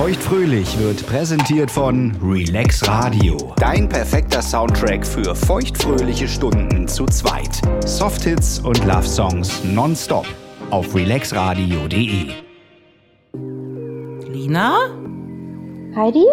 Feuchtfröhlich wird präsentiert von Relax Radio. Dein perfekter Soundtrack für feuchtfröhliche Stunden zu zweit. Softhits und Love Songs nonstop auf relaxradio.de. Lina? Heidi?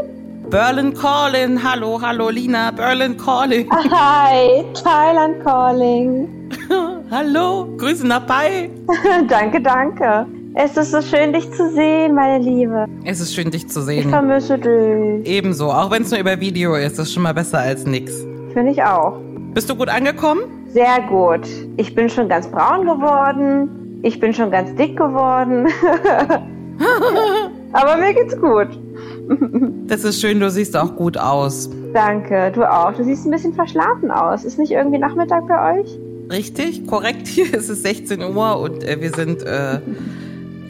Berlin Calling. Hallo, hallo, Lina. Berlin Calling. Hi, Thailand Calling. hallo, Grüße nach Pai. danke, danke. Es ist so schön, dich zu sehen, meine Liebe. Es ist schön, dich zu sehen. Ich vermisse dich. Ebenso, auch wenn es nur über Video ist, ist schon mal besser als nix. Finde ich auch. Bist du gut angekommen? Sehr gut. Ich bin schon ganz braun geworden. Ich bin schon ganz dick geworden. Aber mir geht's gut. Das ist schön, du siehst auch gut aus. Danke, du auch. Du siehst ein bisschen verschlafen aus. Ist nicht irgendwie Nachmittag bei euch? Richtig, korrekt. Hier ist es 16 Uhr und äh, wir sind äh,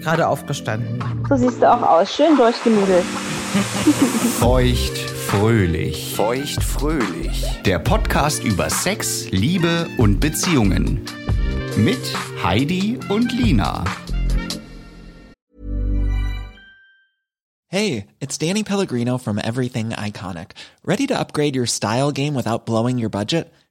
gerade aufgestanden. So siehst du auch aus. Schön durchgenudelt. Feucht fröhlich. Feucht fröhlich. Der Podcast über Sex, Liebe und Beziehungen. Mit Heidi und Lina. Hey, it's Danny Pellegrino from Everything Iconic. Ready to upgrade your style game without blowing your budget?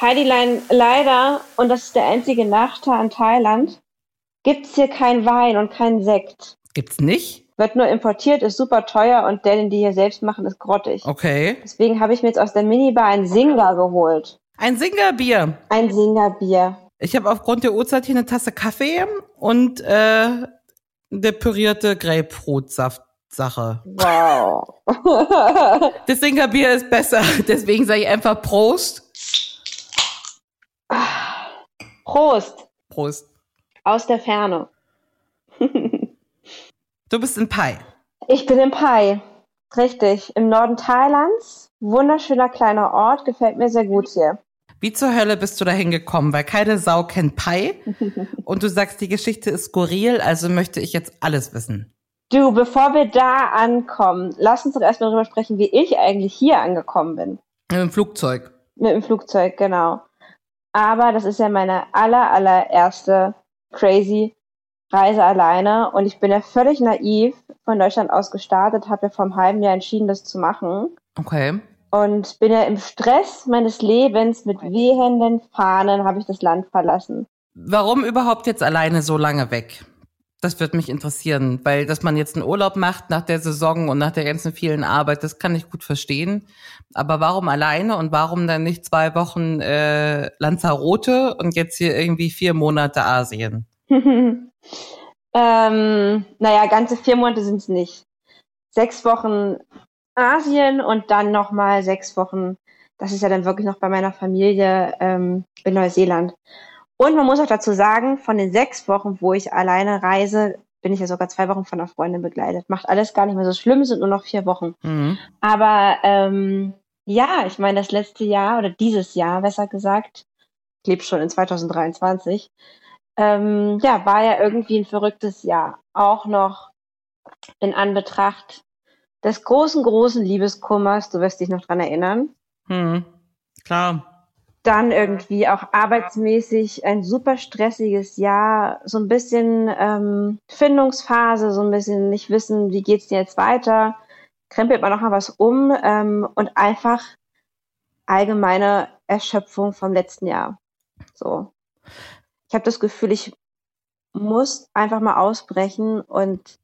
Heidilein, leider, und das ist der einzige Nachteil an Thailand, gibt's hier kein Wein und keinen Sekt. Gibt's nicht? Wird nur importiert, ist super teuer und der, den die hier selbst machen, ist grottig. Okay. Deswegen habe ich mir jetzt aus der Minibar ein Singa geholt. Ein Singerbier. Ein Singa-Bier. Ich habe aufgrund der Uhrzeit hier eine Tasse Kaffee und äh, eine pürierte Grapefruitsaft-Sache. Wow. Das Singerbier ist besser, deswegen sage ich einfach Prost. Prost. Prost. Aus der Ferne. Du bist in Pai. Ich bin in Pai. Richtig. Im Norden Thailands. Wunderschöner kleiner Ort. Gefällt mir sehr gut hier. Wie zur Hölle bist du da hingekommen? Weil keine Sau kennt Pai. und du sagst, die Geschichte ist skurril, also möchte ich jetzt alles wissen. Du, bevor wir da ankommen, lass uns doch erstmal darüber sprechen, wie ich eigentlich hier angekommen bin. Mit dem Flugzeug. Mit dem Flugzeug, genau. Aber das ist ja meine aller, allererste crazy Reise alleine und ich bin ja völlig naiv von Deutschland aus gestartet, habe ja vor einem halben Jahr entschieden, das zu machen Okay. und bin ja im Stress meines Lebens mit wehenden Fahnen habe ich das Land verlassen. Warum überhaupt jetzt alleine so lange weg? Das wird mich interessieren, weil dass man jetzt einen Urlaub macht nach der Saison und nach der ganzen vielen Arbeit, das kann ich gut verstehen. Aber warum alleine und warum dann nicht zwei Wochen äh, Lanzarote und jetzt hier irgendwie vier Monate Asien? ähm, naja, ganze vier Monate sind es nicht. Sechs Wochen Asien und dann nochmal sechs Wochen, das ist ja dann wirklich noch bei meiner Familie ähm, in Neuseeland. Und man muss auch dazu sagen, von den sechs Wochen, wo ich alleine reise, bin ich ja sogar zwei Wochen von einer Freundin begleitet. Macht alles gar nicht mehr so schlimm, sind nur noch vier Wochen. Mhm. Aber ähm, ja, ich meine, das letzte Jahr oder dieses Jahr, besser gesagt, ich lebe schon in 2023, ähm, ja, war ja irgendwie ein verrücktes Jahr. Auch noch in Anbetracht des großen, großen Liebeskummers, du wirst dich noch dran erinnern. Hm. Klar. Dann irgendwie auch arbeitsmäßig ein super stressiges Jahr, so ein bisschen ähm, Findungsphase, so ein bisschen nicht wissen, wie geht's dir jetzt weiter, krempelt man noch mal was um ähm, und einfach allgemeine Erschöpfung vom letzten Jahr. So. Ich habe das Gefühl, ich muss einfach mal ausbrechen und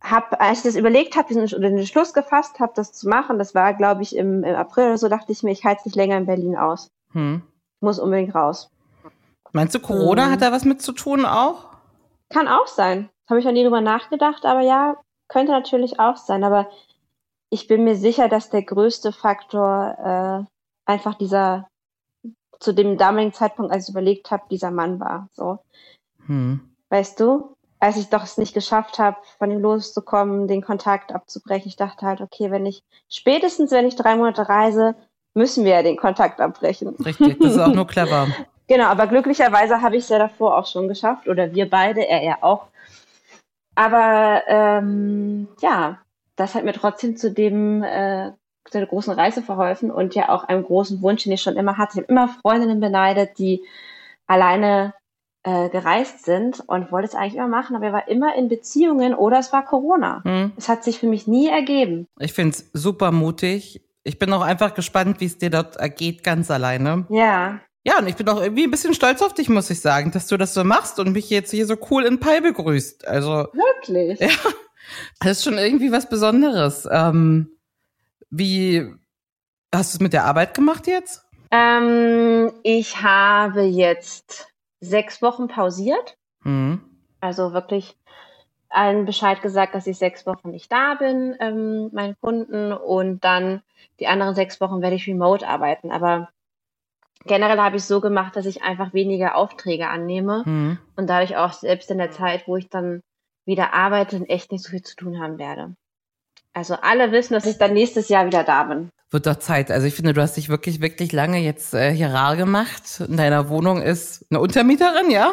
habe, als ich das überlegt habe, den, den Schluss gefasst habe, das zu machen, das war, glaube ich, im, im, April oder so, dachte ich mir, ich halte es nicht länger in Berlin aus. Hm. Ich muss unbedingt raus. Meinst du, Corona hm. hat da was mit zu tun auch? Kann auch sein. Habe ich noch nie drüber nachgedacht, aber ja, könnte natürlich auch sein. Aber ich bin mir sicher, dass der größte Faktor äh, einfach dieser, zu dem damaligen Zeitpunkt, als ich überlegt habe, dieser Mann war. So. Hm. Weißt du? Als ich doch es nicht geschafft habe, von ihm loszukommen, den Kontakt abzubrechen, ich dachte halt, okay, wenn ich, spätestens wenn ich drei Monate reise, müssen wir ja den Kontakt abbrechen. Richtig, das ist auch nur clever. genau, aber glücklicherweise habe ich es ja davor auch schon geschafft, oder wir beide, er ja auch. Aber ähm, ja, das hat mir trotzdem zu dem äh, zu der großen Reise verholfen und ja auch einem großen Wunsch, den ich schon immer hatte. Ich habe immer Freundinnen beneidet, die alleine äh, gereist sind und wollte es eigentlich immer machen, aber er war immer in Beziehungen oder es war Corona. Hm. Es hat sich für mich nie ergeben. Ich finde es super mutig. Ich bin auch einfach gespannt, wie es dir dort ergeht, ganz alleine. Ja. Ja, und ich bin auch irgendwie ein bisschen stolz auf dich, muss ich sagen, dass du das so machst und mich jetzt hier so cool in Pai begrüßt. Also. Wirklich? Ja. Das ist schon irgendwie was Besonderes. Ähm, wie hast du es mit der Arbeit gemacht jetzt? Ähm, ich habe jetzt sechs Wochen pausiert. Mhm. Also wirklich allen Bescheid gesagt, dass ich sechs Wochen nicht da bin, ähm, meinen Kunden. Und dann die anderen sechs Wochen werde ich remote arbeiten. Aber generell habe ich es so gemacht, dass ich einfach weniger Aufträge annehme mhm. und dadurch auch selbst in der Zeit, wo ich dann wieder arbeite, echt nicht so viel zu tun haben werde. Also alle wissen, dass ich dann nächstes Jahr wieder da bin. Wird doch Zeit. Also ich finde, du hast dich wirklich, wirklich lange jetzt äh, hier rar gemacht. In deiner Wohnung ist eine Untermieterin, ja?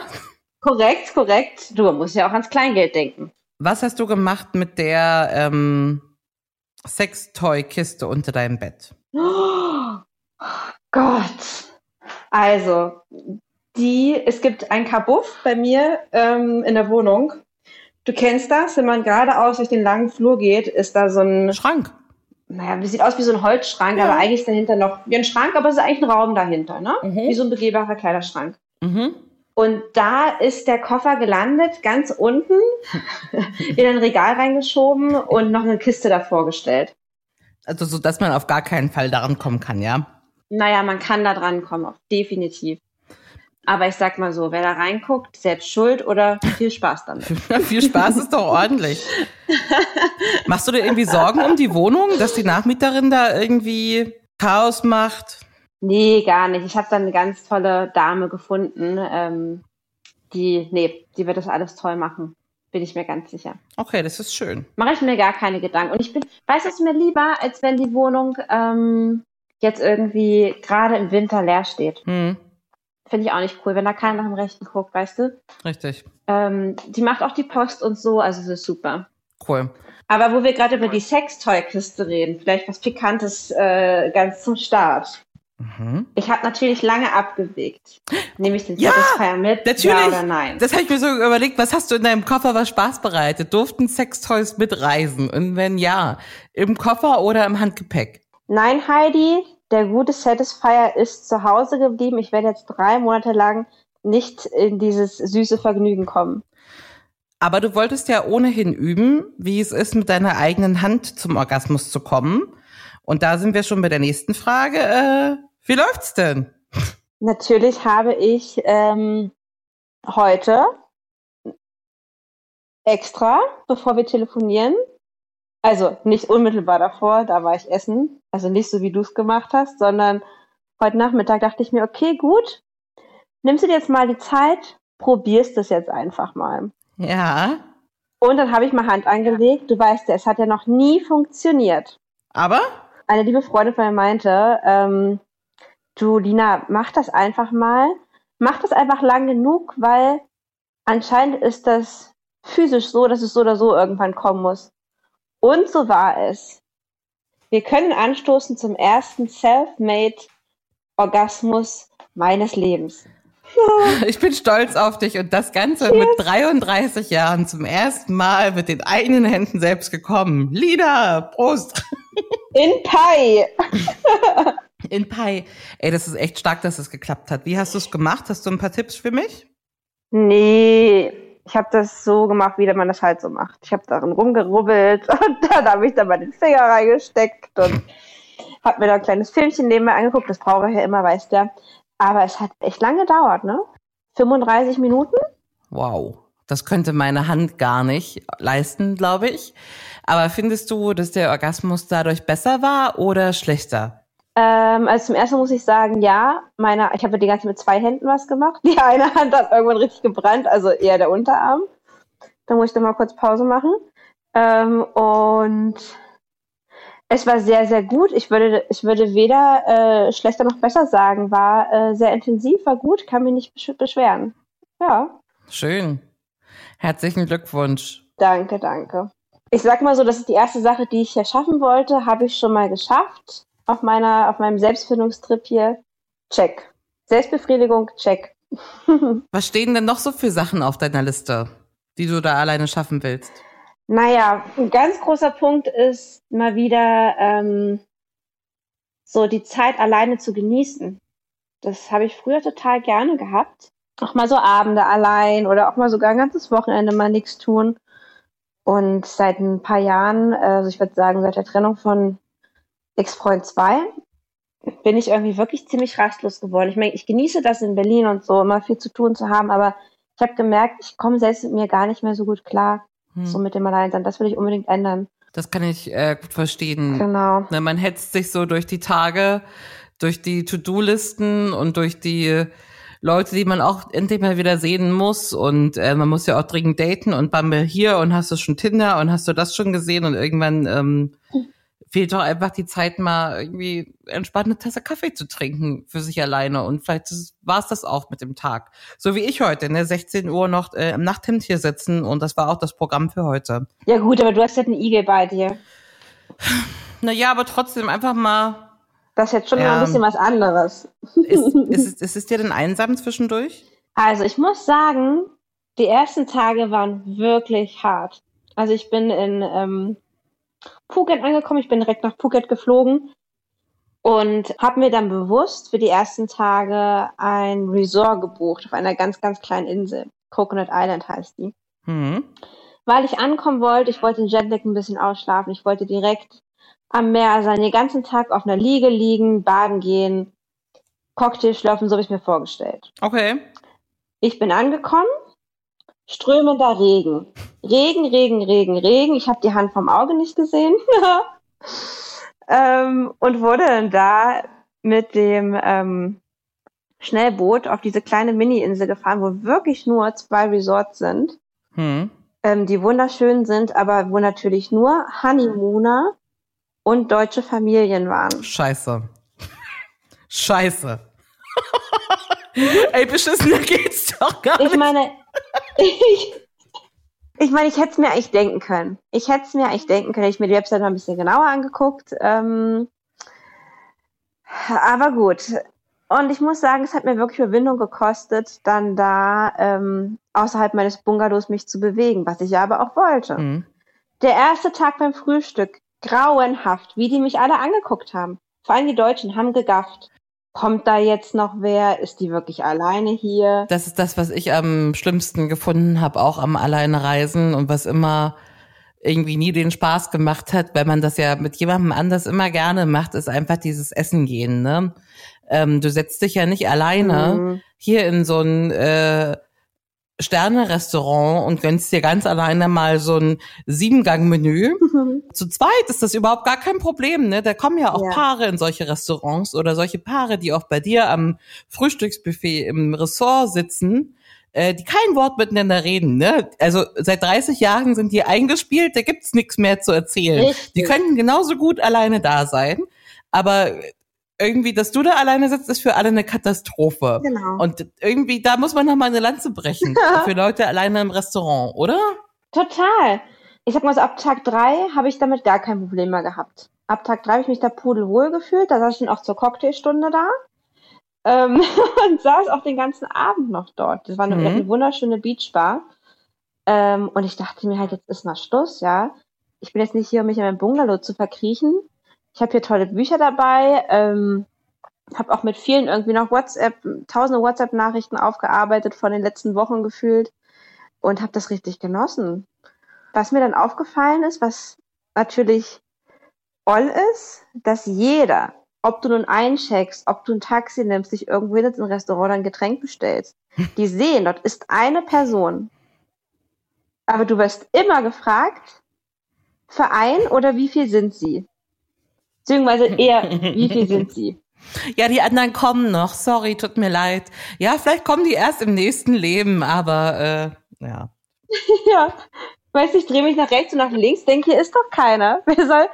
Korrekt, korrekt. Du musst ja auch ans Kleingeld denken. Was hast du gemacht mit der ähm, Sextoy-Kiste unter deinem Bett? Oh Gott. Also, die, es gibt ein Kabuff bei mir ähm, in der Wohnung Du kennst das, wenn man geradeaus durch den langen Flur geht, ist da so ein Schrank. Naja, sieht aus wie so ein Holzschrank, ja. aber eigentlich ist dahinter noch wie ein Schrank, aber es ist eigentlich ein Raum dahinter, ne? Mhm. Wie so ein begehbarer Kleiderschrank. Mhm. Und da ist der Koffer gelandet, ganz unten, in ein Regal reingeschoben und noch eine Kiste davor gestellt. Also so, dass man auf gar keinen Fall daran kommen kann, ja? Naja, man kann da dran kommen, definitiv. Aber ich sag mal so, wer da reinguckt, selbst schuld oder viel Spaß damit. viel Spaß ist doch ordentlich. Machst du dir irgendwie Sorgen um die Wohnung, dass die Nachmieterin da irgendwie Chaos macht? Nee, gar nicht. Ich habe da eine ganz tolle Dame gefunden, ähm, die, nee, die wird das alles toll machen. Bin ich mir ganz sicher. Okay, das ist schön. Mache ich mir gar keine Gedanken. Und ich bin, weiß es mir lieber, als wenn die Wohnung ähm, jetzt irgendwie gerade im Winter leer steht. Hm. Finde ich auch nicht cool, wenn da keiner nach dem Rechten guckt, weißt du? Richtig. Ähm, die macht auch die Post und so, also es ist super. Cool. Aber wo wir gerade über die Sextoy-Kiste reden, vielleicht was Pikantes äh, ganz zum Start. Mhm. Ich habe natürlich lange abgewegt. Nehme ich den ja, Satisfier mit? Natürlich. Ja oder nein? Das habe ich mir so überlegt, was hast du in deinem Koffer, was Spaß bereitet? Durften Sextoys mitreisen? Und wenn ja, im Koffer oder im Handgepäck? Nein, Heidi, der gute Satisfier ist zu Hause geblieben. Ich werde jetzt drei Monate lang nicht in dieses süße Vergnügen kommen. Aber du wolltest ja ohnehin üben, wie es ist, mit deiner eigenen Hand zum Orgasmus zu kommen. Und da sind wir schon bei der nächsten Frage. Äh, wie läuft's denn? Natürlich habe ich ähm, heute extra, bevor wir telefonieren, also nicht unmittelbar davor, da war ich essen. Also nicht so, wie du es gemacht hast, sondern heute Nachmittag dachte ich mir, okay, gut, nimmst du dir jetzt mal die Zeit, probierst es jetzt einfach mal. Ja. Und dann habe ich mal Hand angelegt. Du weißt ja, es hat ja noch nie funktioniert. Aber? Eine liebe Freundin von mir meinte, ähm, du, Lina, mach das einfach mal. mach das einfach lang genug, weil anscheinend ist das physisch so, dass es so oder so irgendwann kommen muss. Und so war es. Wir können anstoßen zum ersten Self-Made Orgasmus meines Lebens. Ich bin stolz auf dich und das Ganze Cheers. mit 33 Jahren zum ersten Mal mit den eigenen Händen selbst gekommen. Lieder, Prost! In Pi! In Pi. Ey, das ist echt stark, dass es geklappt hat. Wie hast du es gemacht? Hast du ein paar Tipps für mich? Nee, ich habe das so gemacht, wie man das halt so macht. Ich habe darin rumgerubbelt und dann habe ich da mal den Finger reingesteckt und habe mir da ein kleines Filmchen nebenbei angeguckt. Das brauche ich ja immer, weißt du. Aber es hat echt lange gedauert, ne? 35 Minuten? Wow. Das könnte meine Hand gar nicht leisten, glaube ich. Aber findest du, dass der Orgasmus dadurch besser war oder schlechter? Ähm, also zum ersten muss ich sagen, ja, meine, ich habe die ganze mit zwei Händen was gemacht. Die eine Hand hat irgendwann richtig gebrannt, also eher der Unterarm. Da muss ich dann mal kurz Pause machen. Ähm, und es war sehr, sehr gut. Ich würde, ich würde weder äh, schlechter noch besser sagen. War äh, sehr intensiv, war gut, kann mich nicht beschweren. Ja. Schön. Herzlichen Glückwunsch. Danke, danke. Ich sag mal so, das ist die erste Sache, die ich hier schaffen wollte, habe ich schon mal geschafft auf meiner, auf meinem Selbstfindungstrip hier. Check. Selbstbefriedigung, check. Was stehen denn noch so für Sachen auf deiner Liste, die du da alleine schaffen willst? Naja, ein ganz großer Punkt ist mal wieder ähm, so die Zeit alleine zu genießen. Das habe ich früher total gerne gehabt. Auch mal so Abende allein oder auch mal sogar ein ganzes Wochenende mal nichts tun. Und seit ein paar Jahren, also ich würde sagen, seit der Trennung von Ex-Freund 2 bin ich irgendwie wirklich ziemlich rastlos geworden. Ich meine, ich genieße das in Berlin und so, immer viel zu tun zu haben, aber ich habe gemerkt, ich komme selbst mit mir gar nicht mehr so gut klar, hm. so mit dem Alleinsein. Das will ich unbedingt ändern. Das kann ich äh, gut verstehen. Genau. Ne, man hetzt sich so durch die Tage, durch die To-Do-Listen und durch die Leute, die man auch endlich mal wieder sehen muss. Und äh, man muss ja auch dringend daten und Bumble hier und hast du schon Tinder und hast du das schon gesehen und irgendwann ähm, fehlt doch einfach die Zeit, mal irgendwie entspannt eine Tasse Kaffee zu trinken für sich alleine. Und vielleicht war es das auch mit dem Tag. So wie ich heute, ne, 16 Uhr noch äh, im Nachthemd hier sitzen und das war auch das Programm für heute. Ja gut, aber du hast ja einen Igel bei dir. Naja, aber trotzdem einfach mal. Das ist jetzt schon ja, mal ein bisschen was anderes. Ist, ist, ist es dir denn einsam zwischendurch? Also ich muss sagen, die ersten Tage waren wirklich hart. Also ich bin in ähm, Phuket angekommen. Ich bin direkt nach Phuket geflogen und habe mir dann bewusst für die ersten Tage ein Resort gebucht auf einer ganz, ganz kleinen Insel. Coconut Island heißt die. Mhm. Weil ich ankommen wollte, ich wollte den Jetlag ein bisschen ausschlafen, ich wollte direkt am Meer sein, den ganzen Tag auf einer Liege liegen, baden gehen, Cocktail schlürfen, so habe ich mir vorgestellt. Okay. Ich bin angekommen, strömender Regen. Regen, Regen, Regen, Regen. Ich habe die Hand vom Auge nicht gesehen. ähm, und wurde dann da mit dem ähm, Schnellboot auf diese kleine Mini-Insel gefahren, wo wirklich nur zwei Resorts sind, hm. ähm, die wunderschön sind, aber wo natürlich nur Honeymooner und deutsche Familien waren. Scheiße. Scheiße. Ey, beschissener geht's doch gar nicht. Ich meine, ich, ich meine, ich hätte es mir eigentlich denken können. Ich hätte es mir eigentlich denken können. Ich mir die Website mal ein bisschen genauer angeguckt. Ähm, aber gut. Und ich muss sagen, es hat mir wirklich Überwindung gekostet, dann da ähm, außerhalb meines Bungalows mich zu bewegen, was ich ja aber auch wollte. Mhm. Der erste Tag beim Frühstück, grauenhaft, wie die mich alle angeguckt haben. Vor allem die Deutschen haben gegafft. Kommt da jetzt noch wer? Ist die wirklich alleine hier? Das ist das, was ich am schlimmsten gefunden habe, auch am Alleinreisen und was immer irgendwie nie den Spaß gemacht hat, weil man das ja mit jemandem anders immer gerne macht, ist einfach dieses Essen gehen. Ne? Ähm, du setzt dich ja nicht alleine mhm. hier in so ein äh, Sterne-Restaurant und gönnst dir ganz alleine mal so ein Siebengang-Menü. Mhm. Zu zweit ist das überhaupt gar kein Problem, ne? Da kommen ja auch ja. Paare in solche Restaurants oder solche Paare, die auch bei dir am Frühstücksbuffet im Ressort sitzen, äh, die kein Wort miteinander reden, ne? Also seit 30 Jahren sind die eingespielt, da gibt's nichts mehr zu erzählen. Richtig. Die könnten genauso gut alleine da sein, aber irgendwie, dass du da alleine sitzt, ist für alle eine Katastrophe. Genau. Und irgendwie, da muss man noch mal eine Lanze brechen. für Leute alleine im Restaurant, oder? Total. Ich sag mal so, ab Tag drei habe ich damit gar kein Problem mehr gehabt. Ab Tag drei habe ich mich da pudelwohl gefühlt. Da saß ich dann auch zur Cocktailstunde da. Ähm, und saß auch den ganzen Abend noch dort. Das war eine, Mhm. eine wunderschöne Beachbar. Ähm, und ich dachte mir halt, jetzt ist mal Schluss, ja. Ich bin jetzt nicht hier, um mich in meinem Bungalow zu verkriechen. Ich habe hier tolle Bücher dabei. Ähm, habe auch mit vielen irgendwie noch WhatsApp, tausende WhatsApp-Nachrichten aufgearbeitet von den letzten Wochen gefühlt und habe das richtig genossen. Was mir dann aufgefallen ist, was natürlich all ist, dass jeder, ob du nun eincheckst, ob du ein Taxi nimmst, dich irgendwo hin ins Restaurant oder ein Getränk bestellst, die sehen, dort ist eine Person. Aber du wirst immer gefragt, Verein oder wie viel sind sie? Beziehungsweise eher, wie viel sind sie? Ja, die anderen kommen noch. Sorry, tut mir leid. Ja, vielleicht kommen die erst im nächsten Leben, aber äh, ja. ja. Weißt du, ich drehe mich nach rechts und nach links, denke, hier ist doch keiner. Wer soll.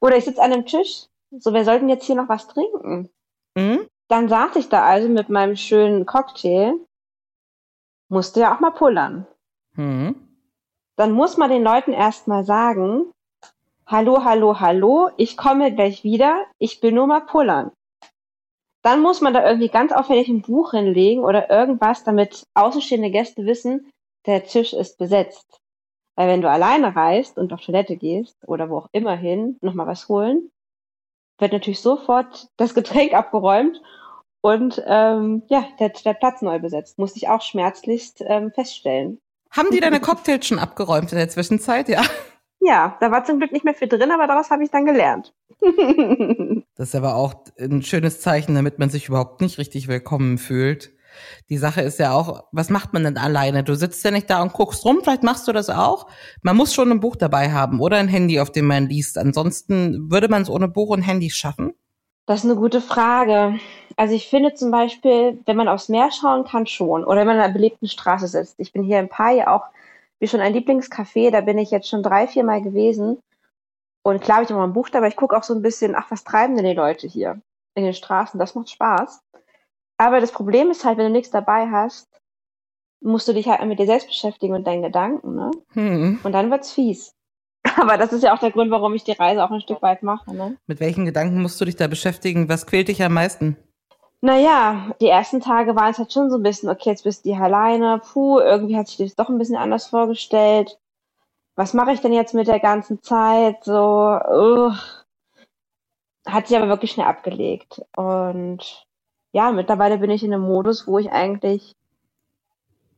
Oder ich sitze an einem Tisch. So, wer sollten jetzt hier noch was trinken? Hm? Dann saß ich da also mit meinem schönen Cocktail. Musste ja auch mal pullern. Hm. Dann muss man den Leuten erstmal sagen, hallo, hallo, hallo, ich komme gleich wieder, ich bin nur mal pullern. Dann muss man da irgendwie ganz auffällig ein Buch hinlegen oder irgendwas, damit außenstehende Gäste wissen, der Tisch ist besetzt. Weil wenn du alleine reist und auf Toilette gehst oder wo auch immer hin, nochmal was holen, wird natürlich sofort das Getränk abgeräumt und ähm, ja, der, der Platz neu besetzt. Musste ich auch schmerzlichst ähm, feststellen. Haben die deine Cocktails schon abgeräumt in der Zwischenzeit? Ja. Ja, da war zum Glück nicht mehr viel drin, aber daraus habe ich dann gelernt. Das ist aber auch ein schönes Zeichen, damit man sich überhaupt nicht richtig willkommen fühlt. Die Sache ist ja auch, was macht man denn alleine? Du sitzt ja nicht da und guckst rum, vielleicht machst du das auch. Man muss schon ein Buch dabei haben oder ein Handy, auf dem man liest. Ansonsten würde man es ohne Buch und Handy schaffen. Das ist eine gute Frage. Also ich finde zum Beispiel, wenn man aufs Meer schauen kann, schon. Oder wenn man an einer belebten Straße sitzt. Ich bin hier in Pai auch, wie schon ein Lieblingscafé, da bin ich jetzt schon drei, vier Mal gewesen. Und klar habe ich immer ein Buch dabei. Ich gucke auch so ein bisschen, ach, was treiben denn die Leute hier in den Straßen? Das macht Spaß. Aber das Problem ist halt, wenn du nichts dabei hast, musst du dich halt mit dir selbst beschäftigen und deinen Gedanken, ne? Hm. Und dann wird's fies. Aber das ist ja auch der Grund, warum ich die Reise auch ein Stück weit mache, ne? Mit welchen Gedanken musst du dich da beschäftigen? Was quält dich am meisten? Naja, die ersten Tage waren es halt schon so ein bisschen, okay, jetzt bist du hier alleine, puh, irgendwie hat sich das doch ein bisschen anders vorgestellt. Was mache ich denn jetzt mit der ganzen Zeit? So, uh, hat sich aber wirklich schnell abgelegt. Und ja, mittlerweile bin ich in einem Modus, wo ich eigentlich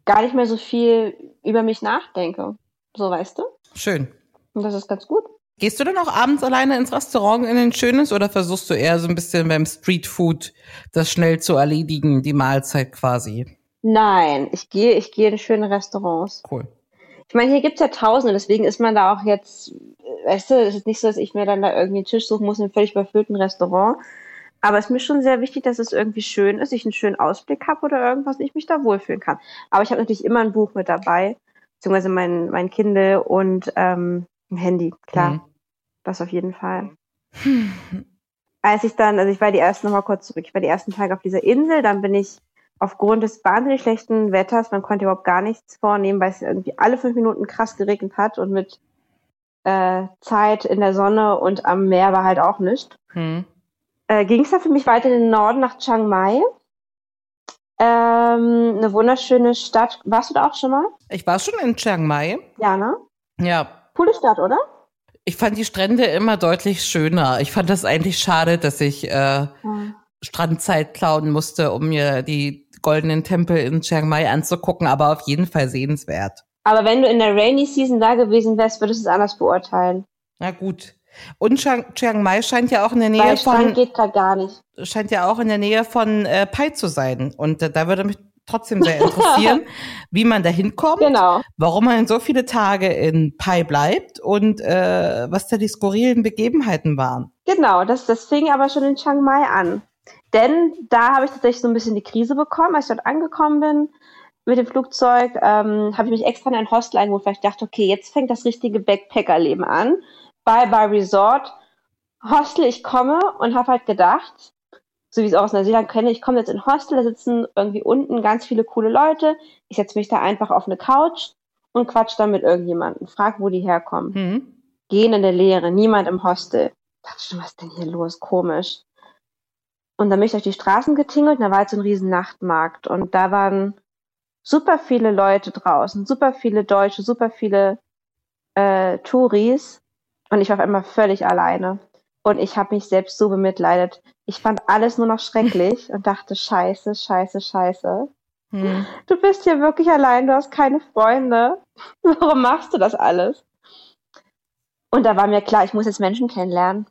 gar nicht mehr so viel über mich nachdenke. So, weißt du? Schön. Und das ist ganz gut. Gehst du denn auch abends alleine ins Restaurant in ein schönes oder versuchst du eher so ein bisschen beim Streetfood das schnell zu erledigen, die Mahlzeit quasi? Nein, ich gehe, ich gehe in schöne Restaurants. Cool. Ich meine, hier gibt's ja Tausende, deswegen ist man da auch jetzt, weißt du, es ist nicht so, dass ich mir dann da irgendwie einen Tisch suchen muss in einem völlig überfüllten Restaurant. Aber es ist mir schon sehr wichtig, dass es irgendwie schön ist, ich einen schönen Ausblick habe oder irgendwas, und ich mich da wohlfühlen kann. Aber ich habe natürlich immer ein Buch mit dabei, beziehungsweise mein, mein Kindle und ähm, ein Handy, klar. Mhm. Das auf jeden Fall. Als ich dann, also ich war die ersten, nochmal kurz zurück, ich war die ersten Tage auf dieser Insel, dann bin ich aufgrund des wahnsinnig schlechten Wetters, man konnte überhaupt gar nichts vornehmen, weil es irgendwie alle fünf Minuten krass geregnet hat und mit äh, Zeit in der Sonne und am Meer war halt auch nichts. Hm. Äh, Ging es dann für mich weiter in den Norden nach Chiang Mai. Ähm, eine wunderschöne Stadt. Warst du da auch schon mal? Ich war schon in Chiang Mai. Ja, ne? Ja. Coole Stadt, oder? Ich fand die Strände immer deutlich schöner. Ich fand das eigentlich schade, dass ich äh, Strandzeit klauen musste, um mir die goldenen Tempel in Chiang Mai anzugucken, aber auf jeden Fall sehenswert. Aber wenn du in der Rainy Season da gewesen wärst, würdest du es anders beurteilen. Na gut. Und Chiang, Mai scheint ja auch in der Nähe Weil Strand von geht gerade gar nicht. scheint ja auch in der Nähe von äh, Pai zu sein. Und äh, da würde mich trotzdem sehr interessieren, wie man da hinkommt, Genau. warum man so viele Tage in Pai bleibt und äh, was da die skurrilen Begebenheiten waren. Genau, das, das fing aber schon in Chiang Mai an. Denn da habe ich tatsächlich so ein bisschen die Krise bekommen, als ich dort angekommen bin mit dem Flugzeug, ähm, habe ich mich extra in ein Hostel eingeholt, weil ich dachte, okay, jetzt fängt das richtige Backpackerleben an. Bye bye Resort. Hostel, ich komme und habe halt gedacht, so wie ich es auch aus Neuseeland kenne, ich komme jetzt in ein Hostel, da sitzen irgendwie unten ganz viele coole Leute. Ich setze mich da einfach auf eine Couch und quatsch dann mit irgendjemandem, frag, wo die herkommen. Hm. Gehen in der Leere, niemand im Hostel. Dachte schon, was ist denn hier los? Komisch. Und dann bin ich durch die Straßen getingelt und da war jetzt so ein riesen Nachtmarkt und da waren super viele Leute draußen, super viele Deutsche, super viele äh, Touris und ich war auf einmal völlig alleine. Und ich habe mich selbst so bemitleidet. Ich fand alles nur noch schrecklich und dachte, scheiße, scheiße, scheiße. Hm. Du bist hier wirklich allein, du hast keine Freunde. Warum machst du das alles? Und da war mir klar, ich muss jetzt Menschen kennenlernen.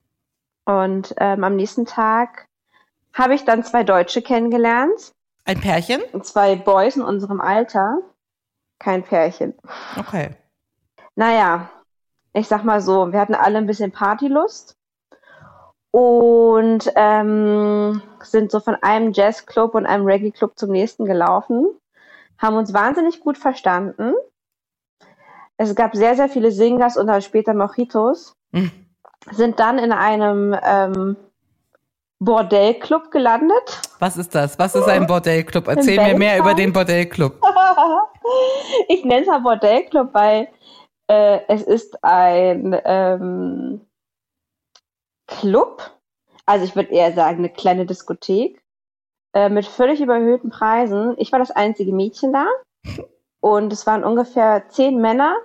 Und ähm, am nächsten Tag habe ich dann zwei Deutsche kennengelernt. Ein Pärchen? Zwei Boys in unserem Alter. Kein Pärchen. Okay. Naja, ich sag mal so, wir hatten alle ein bisschen Partylust und ähm, sind so von einem Jazzclub und einem Reggae-Club zum nächsten gelaufen, haben uns wahnsinnig gut verstanden. Es gab sehr, sehr viele Singers und dann später Mojitos. Hm. Sind dann in einem ähm, Bordellclub gelandet. Was ist das? Was ist ein Bordellclub? Erzähl mir mehr über den Bordellclub. ich nenne es mal Bordellclub, weil äh, es ist ein ähm, Club, also ich würde eher sagen eine kleine Diskothek äh, mit völlig überhöhten Preisen. Ich war das einzige Mädchen da und es waren ungefähr zehn Männer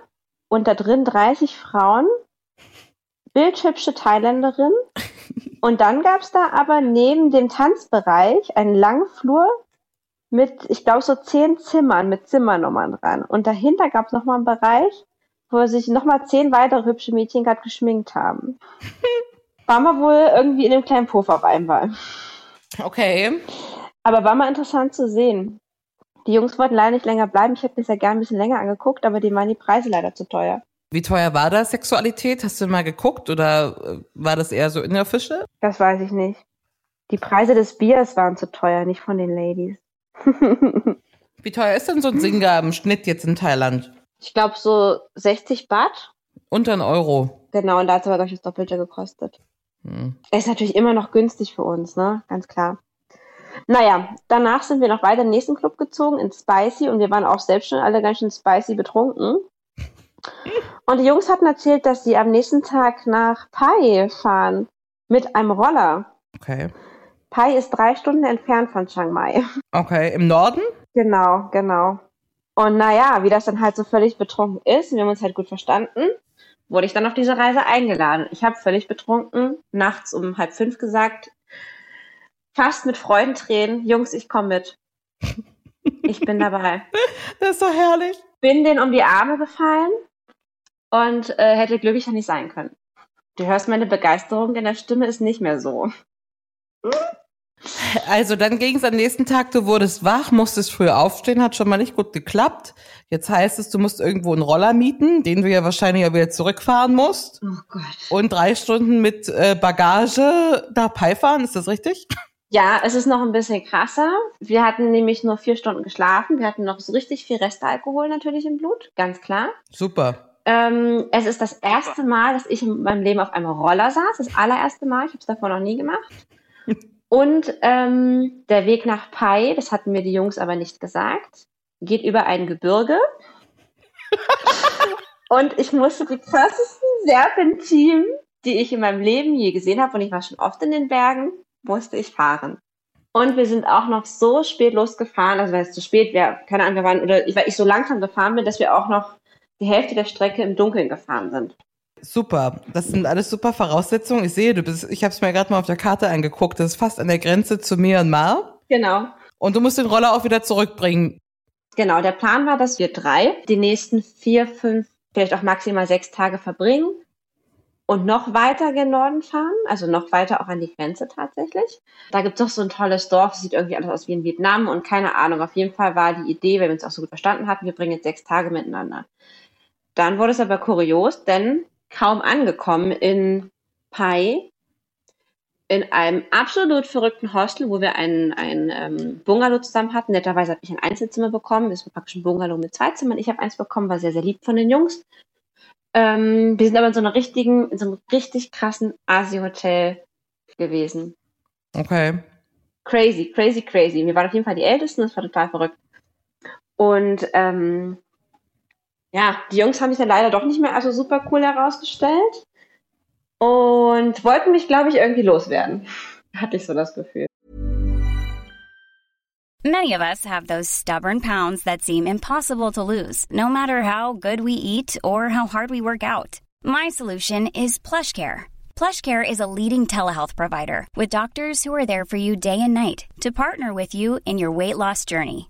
und da drin 30 Frauen, bildhübsche Thailänderin und dann gab es da aber neben dem Tanzbereich einen langen Flur mit, ich glaube, so zehn Zimmern mit Zimmernummern dran. Und dahinter gab es nochmal einen Bereich, wo sich nochmal zehn weitere hübsche Mädchen gerade geschminkt haben. Waren wir wohl irgendwie in einem kleinen Puff auf einmal. Okay. Aber war mal interessant zu sehen. Die Jungs wollten leider nicht länger bleiben. Ich hätte mir das ja gerne ein bisschen länger angeguckt, aber denen waren die Preise leider zu teuer. Wie teuer war da Sexualität? Hast du mal geguckt oder äh, war das eher so in der Fische? Das weiß ich nicht. Die Preise des Biers waren zu teuer, nicht von den Ladies. Wie teuer ist denn so ein Singer im Schnitt jetzt in Thailand? ich glaube so 60 Baht. Unter ein Euro. Genau, und da hat es aber, glaube ich, das Doppelte gekostet. Hm. Ist natürlich immer noch günstig für uns, ne? Ganz klar. Naja, danach sind wir noch weiter in den nächsten Club gezogen, in Spicy, und wir waren auch selbst schon alle ganz schön spicy betrunken. Und die Jungs hatten erzählt, dass sie am nächsten Tag nach Pai fahren. Mit einem Roller. Okay. Pai ist drei Stunden entfernt von Chiang Mai. Okay. Im Norden? Genau, genau. Und naja, wie das dann halt so völlig betrunken ist, wir haben uns halt gut verstanden, wurde ich dann auf diese Reise eingeladen. Ich habe völlig betrunken, nachts um halb fünf gesagt, fast mit Freudentränen, Jungs, ich komme mit. Ich bin dabei. Das ist so herrlich. Bin denen um die Arme gefallen und äh, hätte glücklicher nicht sein können. Du hörst meine Begeisterung in der Stimme ist nicht mehr so. Also dann ging es am nächsten Tag, du wurdest wach, musstest früh aufstehen, hat schon mal nicht gut geklappt. Jetzt heißt es, du musst irgendwo einen Roller mieten, den du ja wahrscheinlich auch wieder zurückfahren musst. Oh Gott. Und drei Stunden mit äh, Bagage nach Pai fahren, ist das richtig? Ja, es ist noch ein bisschen krasser. Wir hatten nämlich nur vier Stunden geschlafen. Wir hatten noch so richtig viel Restalkohol natürlich im Blut, ganz klar. Super. Ähm, es ist das erste Mal, dass ich in meinem Leben auf einem Roller saß. Das allererste Mal. Ich habe es davor noch nie gemacht. Und ähm, der Weg nach Pai, das hatten mir die Jungs aber nicht gesagt, geht über ein Gebirge. und ich musste die krassesten Serpentinen, die ich in meinem Leben je gesehen habe, und ich war schon oft in den Bergen, musste ich fahren. Und wir sind auch noch so spät losgefahren, also weil es zu spät wäre, keine Ahnung, wir waren, oder weil ich so langsam gefahren bin, dass wir auch noch die Hälfte der Strecke im Dunkeln gefahren sind. Super. Das sind alles super Voraussetzungen. Ich sehe, du bist, ich habe es mir gerade mal auf der Karte angeguckt. Das ist fast an der Grenze zu Myanmar. Genau. Und du musst den Roller auch wieder zurückbringen. Genau, der Plan war, dass wir drei die nächsten vier, fünf, vielleicht auch maximal sechs Tage verbringen und noch weiter gen Norden fahren, also noch weiter auch an die Grenze tatsächlich. Da gibt es doch so ein tolles Dorf, sieht irgendwie alles aus wie in Vietnam und keine Ahnung. Auf jeden Fall war die Idee, weil wir uns auch so gut verstanden hatten, wir bringen jetzt sechs Tage miteinander. Dann wurde es aber kurios, denn kaum angekommen in Pai, in einem absolut verrückten Hostel, wo wir einen, einen ähm, Bungalow zusammen hatten. Netterweise habe ich ein Einzelzimmer bekommen. Das war praktisch ein Bungalow mit zwei Zimmern. Ich habe eins bekommen, war sehr, sehr lieb von den Jungs. Ähm, wir sind aber in so einer richtigen, in so einem richtig krassen Asi-Hotel gewesen. Okay. crazy, crazy, crazy. Wir waren auf jeden Fall die Ältesten, das war total verrückt. Und ähm, ja, die Jungs haben sich dann leider doch nicht mehr also super cool herausgestellt und wollten mich, glaube ich, irgendwie loswerden. Hatte ich so das Gefühl. Many of us have those stubborn pounds that seem impossible to lose, no matter how good we eat or how hard we work out. My solution is PlushCare. PlushCare is a leading telehealth provider with doctors who are there for you day and night to partner with you in your weight loss journey.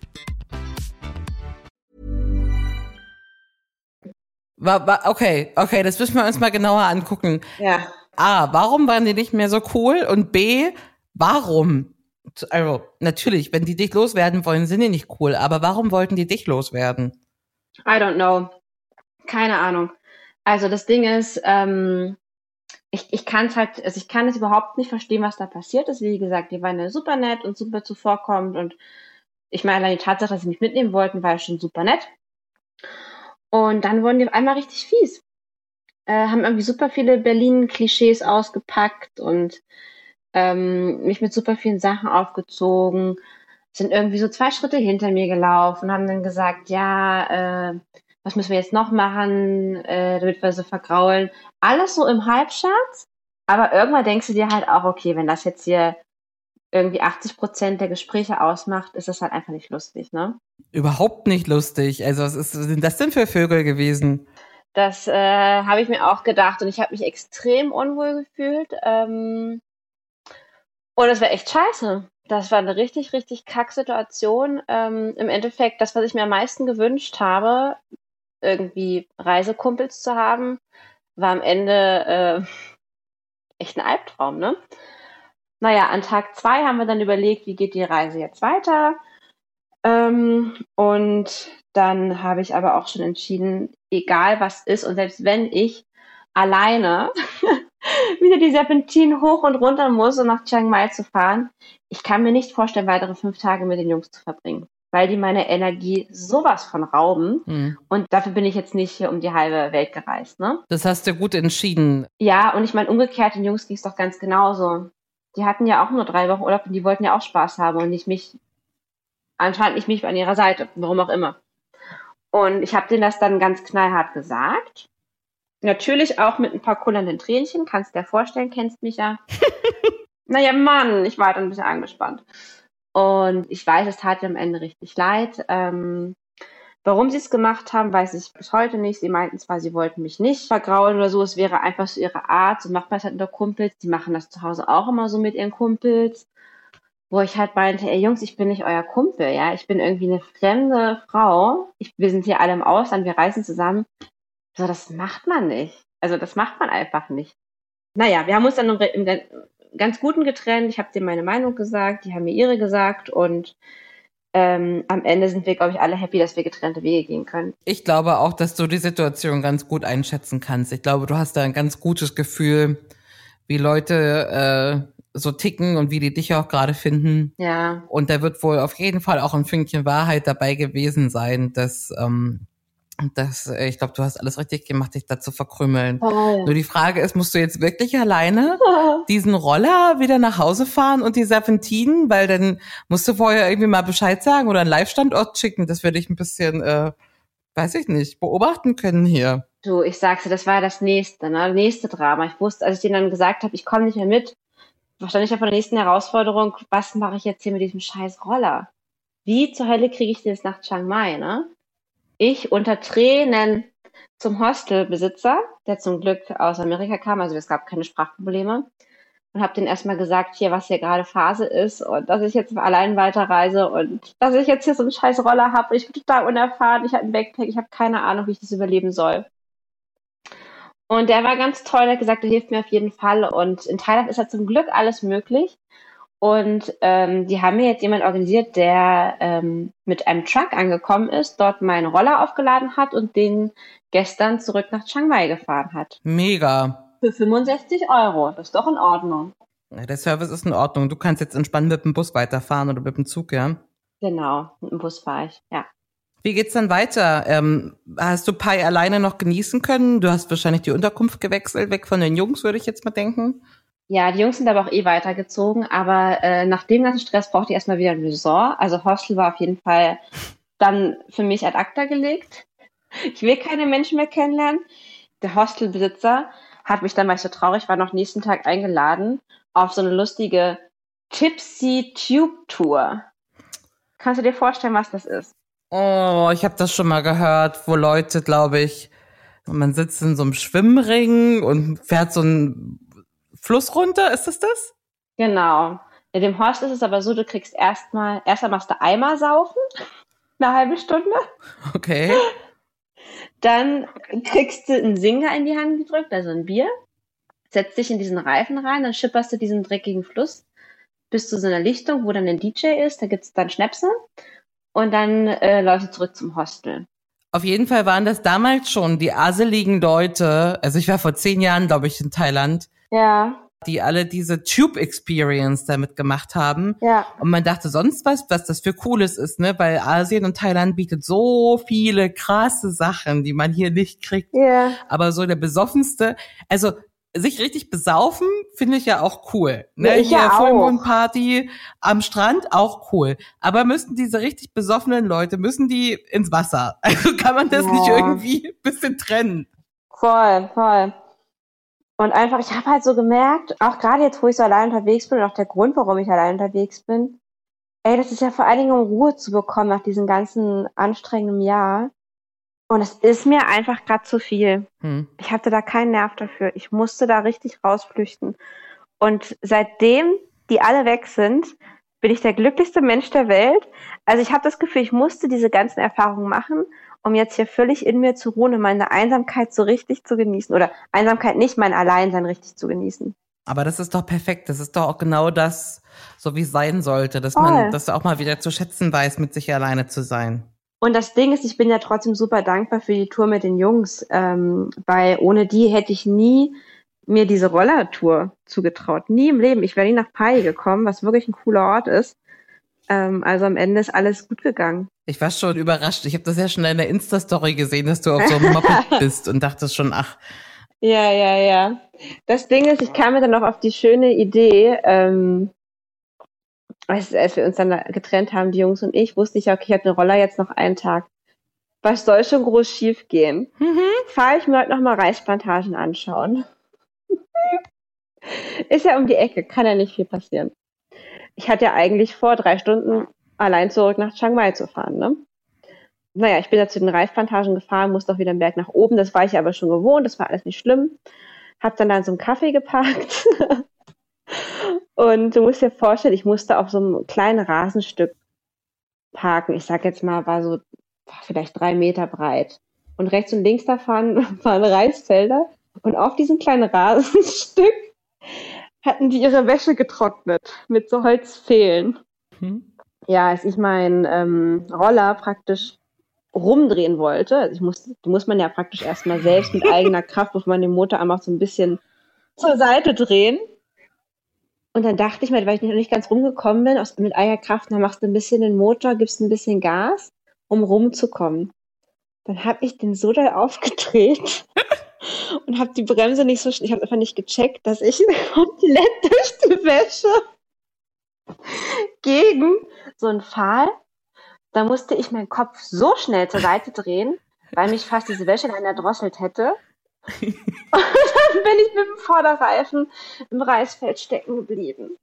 Okay, okay, das müssen wir uns mal genauer angucken. Ja. A, warum waren die nicht mehr so cool? Und B, warum? Also, natürlich, wenn die dich loswerden wollen, sind die nicht cool. Aber warum wollten die dich loswerden? I don't know. Keine Ahnung. Also das Ding ist, ähm, ich, ich kann es halt, also ich kann es überhaupt nicht verstehen, was da passiert ist. Wie gesagt, die waren ja super nett und super zuvorkommend und ich meine, allein die Tatsache, dass sie mich mitnehmen wollten, war ja schon super nett. Und dann wurden die auf einmal richtig fies. Äh, haben irgendwie super viele Berlin-Klischees ausgepackt und ähm, mich mit super vielen Sachen aufgezogen, sind irgendwie so zwei Schritte hinter mir gelaufen, haben dann gesagt, ja, äh, was müssen wir jetzt noch machen, äh, damit wir so vergraulen. Alles so im Halbschatz, aber irgendwann denkst du dir halt auch, okay, wenn das jetzt hier irgendwie 80 Prozent der Gespräche ausmacht, ist das halt einfach nicht lustig, ne? Überhaupt nicht lustig. Also, was, ist, was sind das denn für Vögel gewesen? Das äh, habe ich mir auch gedacht und ich habe mich extrem unwohl gefühlt. Ähm, und es war echt scheiße. Das war eine richtig, richtig kack Situation. Ähm, Im Endeffekt, das, was ich mir am meisten gewünscht habe, irgendwie Reisekumpels zu haben, war am Ende äh, echt ein Albtraum, ne? Naja, an Tag zwei haben wir dann überlegt, wie geht die Reise jetzt weiter. Ähm, und dann habe ich aber auch schon entschieden, egal was ist und selbst wenn ich alleine wieder die Serpentinen hoch und runter muss, um nach Chiang Mai zu fahren, ich kann mir nicht vorstellen, weitere fünf Tage mit den Jungs zu verbringen, weil die meine Energie sowas von rauben. Hm. Und dafür bin ich jetzt nicht hier um die halbe Welt gereist, ne? Das hast du gut entschieden. Ja, und ich meine, umgekehrt, den Jungs ging es doch ganz genauso. Die hatten ja auch nur drei Wochen Urlaub und die wollten ja auch Spaß haben und nicht mich, anscheinend nicht mich an ihrer Seite, warum auch immer. Und ich habe denen das dann ganz knallhart gesagt. Natürlich auch mit ein paar kullernden Tränchen, kannst dir vorstellen, kennst mich ja. naja, Mann, ich war dann ein bisschen angespannt. Und ich weiß, es tat ihr am Ende richtig leid. Ähm, warum sie es gemacht haben, weiß ich bis heute nicht. Sie meinten zwar, sie wollten mich nicht vergraulen oder so, es wäre einfach so ihre Art, so macht man es halt unter Kumpels. Die machen das zu Hause auch immer so mit ihren Kumpels. Wo ich halt meinte, ey Jungs, ich bin nicht euer Kumpel, ja. Ich bin irgendwie eine fremde Frau. Ich, wir sind hier alle im Ausland, wir reisen zusammen. So, das macht man nicht. Also das macht man einfach nicht. Naja, wir haben uns dann im, im gan- ganz Guten getrennt. Ich habe dir meine Meinung gesagt, die haben mir ihre gesagt und ähm, am Ende sind wir, glaube ich, alle happy, dass wir getrennte Wege gehen können. Ich glaube auch, dass du die Situation ganz gut einschätzen kannst. Ich glaube, du hast da ein ganz gutes Gefühl, wie Leute äh, so ticken und wie die dich auch gerade finden. Ja. Und da wird wohl auf jeden Fall auch ein Fünkchen Wahrheit dabei gewesen sein, dass, ähm, dass äh, ich glaube, du hast alles richtig gemacht, dich da zu verkrümeln. Oh. Nur die Frage ist, musst du jetzt wirklich alleine diesen Roller wieder nach Hause fahren und die Serpentinen? Weil dann musst du vorher irgendwie mal Bescheid sagen oder einen Live-Standort schicken, dass wir dich ein bisschen, äh, weiß ich nicht, beobachten können hier. Du, ich sag's dir, das war das nächste, ne? Nächste Drama. Ich wusste, als ich denen dann gesagt habe, ich komme nicht mehr mit, stand ich ja vor der nächsten Herausforderung, was mache ich jetzt hier mit diesem scheiß Roller? Wie zur Hölle kriege ich den jetzt nach Chiang Mai, ne? Ich unter Tränen zum Hostelbesitzer, der zum Glück aus Amerika kam, also es gab keine Sprachprobleme. Und habe denen erstmal gesagt, hier, was hier gerade Phase ist und dass ich jetzt allein weiterreise und dass ich jetzt hier so einen scheiß Roller habe. Ich bin total unerfahren, ich habe einen Backpack, ich habe keine Ahnung, wie ich das überleben soll. Und der war ganz toll, der hat gesagt, du hilfst mir auf jeden Fall. Und in Thailand ist ja zum Glück alles möglich. Und ähm, die haben mir jetzt jemand organisiert, der ähm, mit einem Truck angekommen ist, dort meinen Roller aufgeladen hat und den gestern zurück nach Chiang Mai gefahren hat. Mega. Für 65 Euro. Das ist doch in Ordnung. Der Service ist in Ordnung. Du kannst jetzt entspannt mit dem Bus weiterfahren oder mit dem Zug, ja? Genau, mit dem Bus fahre ich, ja. Wie geht's dann weiter? Ähm, hast du Pai alleine noch genießen können? Du hast wahrscheinlich die Unterkunft gewechselt, weg von den Jungs, würde ich jetzt mal denken. Ja, die Jungs sind aber auch eh weitergezogen, aber äh, nach dem ganzen Stress brauchte ich erstmal wieder ein Resort. Also Hostel war auf jeden Fall dann für mich ad acta gelegt. Ich will keine Menschen mehr kennenlernen. Der Hostelbesitzer hat mich dann, weil ich so traurig war, noch nächsten Tag eingeladen auf so eine lustige Tipsy Tube Tour. Kannst du dir vorstellen, was das ist? Oh, ich habe das schon mal gehört, wo Leute, glaube ich, man sitzt in so einem Schwimmring und fährt so einen Fluss runter. Ist das das? Genau. In dem Horst ist es aber so, du kriegst erstmal, erstmal machst du Eimer saufen, eine halbe Stunde. Okay. Dann kriegst du einen Singer in die Hand gedrückt, also ein Bier, setzt dich in diesen Reifen rein, dann schipperst du diesen dreckigen Fluss bis zu so einer Lichtung, wo dann ein DJ ist, da gibt's dann Schnäpse und dann äh, läufst du zurück zum Hostel. Auf jeden Fall waren das damals schon die aseligen Leute, also ich war vor zehn Jahren, glaube ich, in Thailand, Ja, die alle diese Tube Experience damit gemacht haben. ja. Und man dachte sonst was, was das für Cooles ist, ne? Weil Asien und Thailand bietet so viele krasse Sachen, die man hier nicht kriegt. Ja. Aber so der besoffenste, also sich richtig besaufen, finde ich ja auch cool. Ne? Ja, ich Hier ja Full auch. Moon Party am Strand, auch cool. Aber müssen diese richtig besoffenen Leute, müssen die ins Wasser? Also kann man das Ja. nicht irgendwie ein bisschen trennen? Voll, voll. Und einfach, ich habe halt so gemerkt, auch gerade jetzt, wo ich so allein unterwegs bin und auch der Grund, warum ich allein unterwegs bin, ey, das ist ja vor allen Dingen, um Ruhe zu bekommen nach diesem ganzen anstrengenden Jahr. Und es ist mir einfach gerade zu viel. Hm. Ich hatte da keinen Nerv dafür. Ich musste da richtig rausflüchten. Und seitdem die alle weg sind, bin ich der glücklichste Mensch der Welt. Also ich habe das Gefühl, ich musste diese ganzen Erfahrungen machen, um jetzt hier völlig in mir zu ruhen und meine Einsamkeit so richtig zu genießen. Oder Einsamkeit nicht, mein Alleinsein richtig zu genießen. Aber das ist doch perfekt. Das ist doch auch genau das, so wie es sein sollte, dass Voll. man das auch mal wieder zu schätzen weiß, mit sich alleine zu sein. Und das Ding ist, ich bin ja trotzdem super dankbar für die Tour mit den Jungs, ähm, weil ohne die hätte ich nie mir diese Rollertour zugetraut. Nie im Leben. Ich wäre nie nach Pai gekommen, was wirklich ein cooler Ort ist. Ähm, also am Ende ist alles gut gegangen. Ich war schon überrascht. Ich habe das ja schon in der Insta-Story gesehen, dass du auf so einem Moped bist und dachte schon, ach, Ja, ja, ja. Das Ding ist, ich kam mir dann noch auf die schöne Idee, ähm, als, als wir uns dann getrennt haben, die Jungs und ich, wusste ich, okay, ich habe den Roller jetzt noch einen Tag. Was soll schon groß schief gehen? Fahre ich mir heute noch mal Reisplantagen anschauen. ist ja um die Ecke, kann ja nicht viel passieren. Ich hatte ja eigentlich vor, drei Stunden allein zurück nach Chiang Mai zu fahren, ne? Naja, ich bin da zu den Reisplantagen gefahren, musste auch wieder einen Berg nach oben. Das war ich aber schon gewohnt, das war alles nicht schlimm. Hab dann da in so einem Kaffee geparkt. und du musst dir vorstellen, ich musste auf so einem kleinen Rasenstück parken. Ich sag jetzt mal, war so vielleicht drei Meter breit. Und rechts und links davon waren Reisfelder. Und auf diesem kleinen Rasenstück hatten die ihre Wäsche getrocknet mit so Holzfehlen. Hm? Ja, als ich meinen ähm, Roller praktisch rumdrehen wollte, also ich die muss man ja praktisch erstmal selbst mit eigener Kraft, muss man den Motor einfach so ein bisschen zur Seite drehen. Und dann dachte ich mir, weil ich noch nicht ganz rumgekommen bin, aus, mit eigener Kraft, dann machst du ein bisschen den Motor, gibst ein bisschen Gas, um rumzukommen. Dann habe ich den so doll aufgedreht und habe die Bremse nicht so, sch- ich habe einfach nicht gecheckt, dass ich komplett durch die Wäsche gegen so einen Pfahl, da musste ich meinen Kopf so schnell zur Seite drehen, weil mich fast diese Wäsche dann erdrosselt hätte. Und dann bin ich mit dem Vorderreifen im Reisfeld stecken geblieben.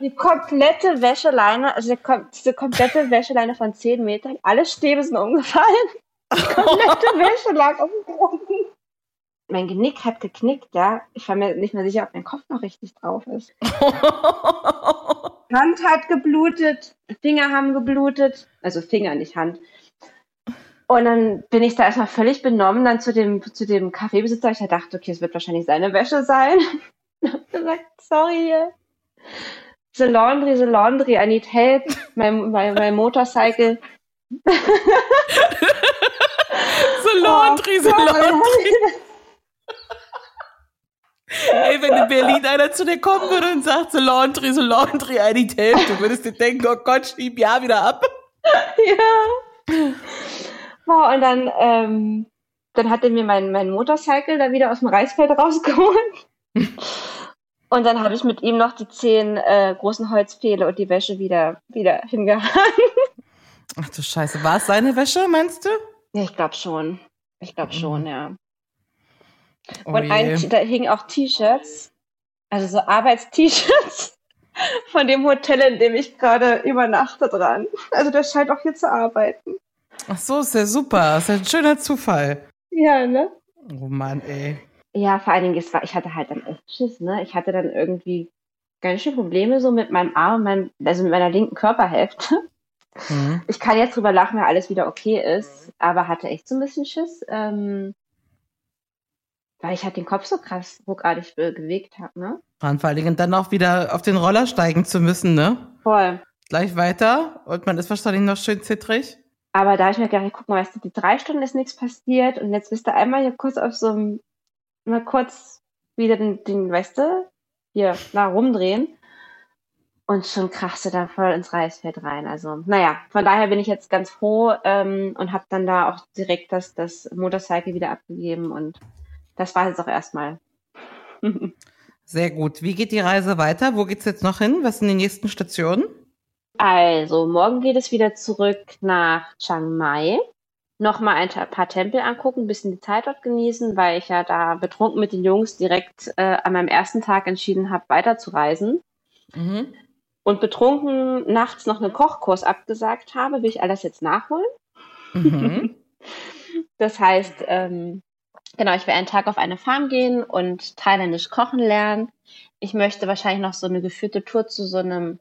Die komplette Wäscheleine, also diese komplette Wäscheleine von 10 Metern, alle Stäbe sind umgefallen. Die komplette Wäsche lag auf dem Boden. mein Genick hat geknickt, ja. Ich war mir nicht mehr sicher, ob mein Kopf noch richtig drauf ist. Hand hat geblutet, Finger haben geblutet, also Finger, nicht Hand. Und dann bin ich da erstmal völlig benommen dann zu dem, zu dem Kaffeebesitzer. Ich dachte, okay, es wird wahrscheinlich seine Wäsche sein. Und hab gesagt, sorry, the laundry, the laundry, I need help. My, my, my motorcycle. The laundry, the Oh, laundry. Ey, wenn in Berlin einer zu dir kommen würde und sagt, so Laundry, so Laundry, I need help, du würdest dir denken, oh Gott, schieb ja wieder ab. ja. Wow, und dann, ähm, dann hat er mir mein, mein Motorcycle da wieder aus dem Reisfeld rausgeholt. Und dann habe ich mit ihm noch die zehn äh, großen Holzpfähle und die Wäsche wieder, wieder hingehangen. Ach du Scheiße, war es seine Wäsche, meinst du? Ja, ich glaube schon. Ich glaube schon, ja. Oh und ein, da hingen auch T-Shirts, also so Arbeits-T-Shirts von dem Hotel, in dem ich gerade übernachte dran. Also der scheint auch hier zu arbeiten. Ach so, ist ja super, ist ja ein schöner Zufall. Ja, ne? Oh Mann, ey. Ja, vor allen Dingen, es war, ich hatte halt dann echt Schiss, ne? Ich hatte dann irgendwie ganz schön Probleme so mit meinem Arm, meinem, also mit meiner linken Körperhälfte. Mhm. Ich kann jetzt drüber lachen, weil alles wieder okay ist, aber hatte echt so ein bisschen Schiss, ähm, weil ich halt den Kopf so krass ruckartig be bewegt habe, ne? Und vor allen Dingen dann auch wieder auf den Roller steigen zu müssen, ne? Voll. Gleich weiter und man ist wahrscheinlich noch schön zittrig. Aber da habe ich mir gedacht, guck mal, weißt du, die drei Stunden ist nichts passiert und jetzt bist du einmal hier kurz auf so einem, mal kurz wieder den, den weißt du, hier nach rumdrehen und schon krachst du da voll ins Reisfeld rein. Also, naja, von daher bin ich jetzt ganz froh ähm, und habe dann da auch direkt das, das Motorcycle wieder abgegeben und das war jetzt auch erstmal. Sehr gut. Wie geht die Reise weiter? Wo geht's jetzt noch hin? Was sind die nächsten Stationen? Also, morgen geht es wieder zurück nach Chiang Mai. Nochmal ein paar Tempel angucken, ein bisschen die Zeit dort genießen, weil ich ja da betrunken mit den Jungs direkt äh, an meinem ersten Tag entschieden habe, weiterzureisen. Mhm. Und betrunken nachts noch einen Kochkurs abgesagt habe, will ich alles jetzt nachholen. Mhm. Das heißt, ähm, genau, ich werde einen Tag auf eine Farm gehen und thailändisch kochen lernen. Ich möchte wahrscheinlich noch so eine geführte Tour zu so einem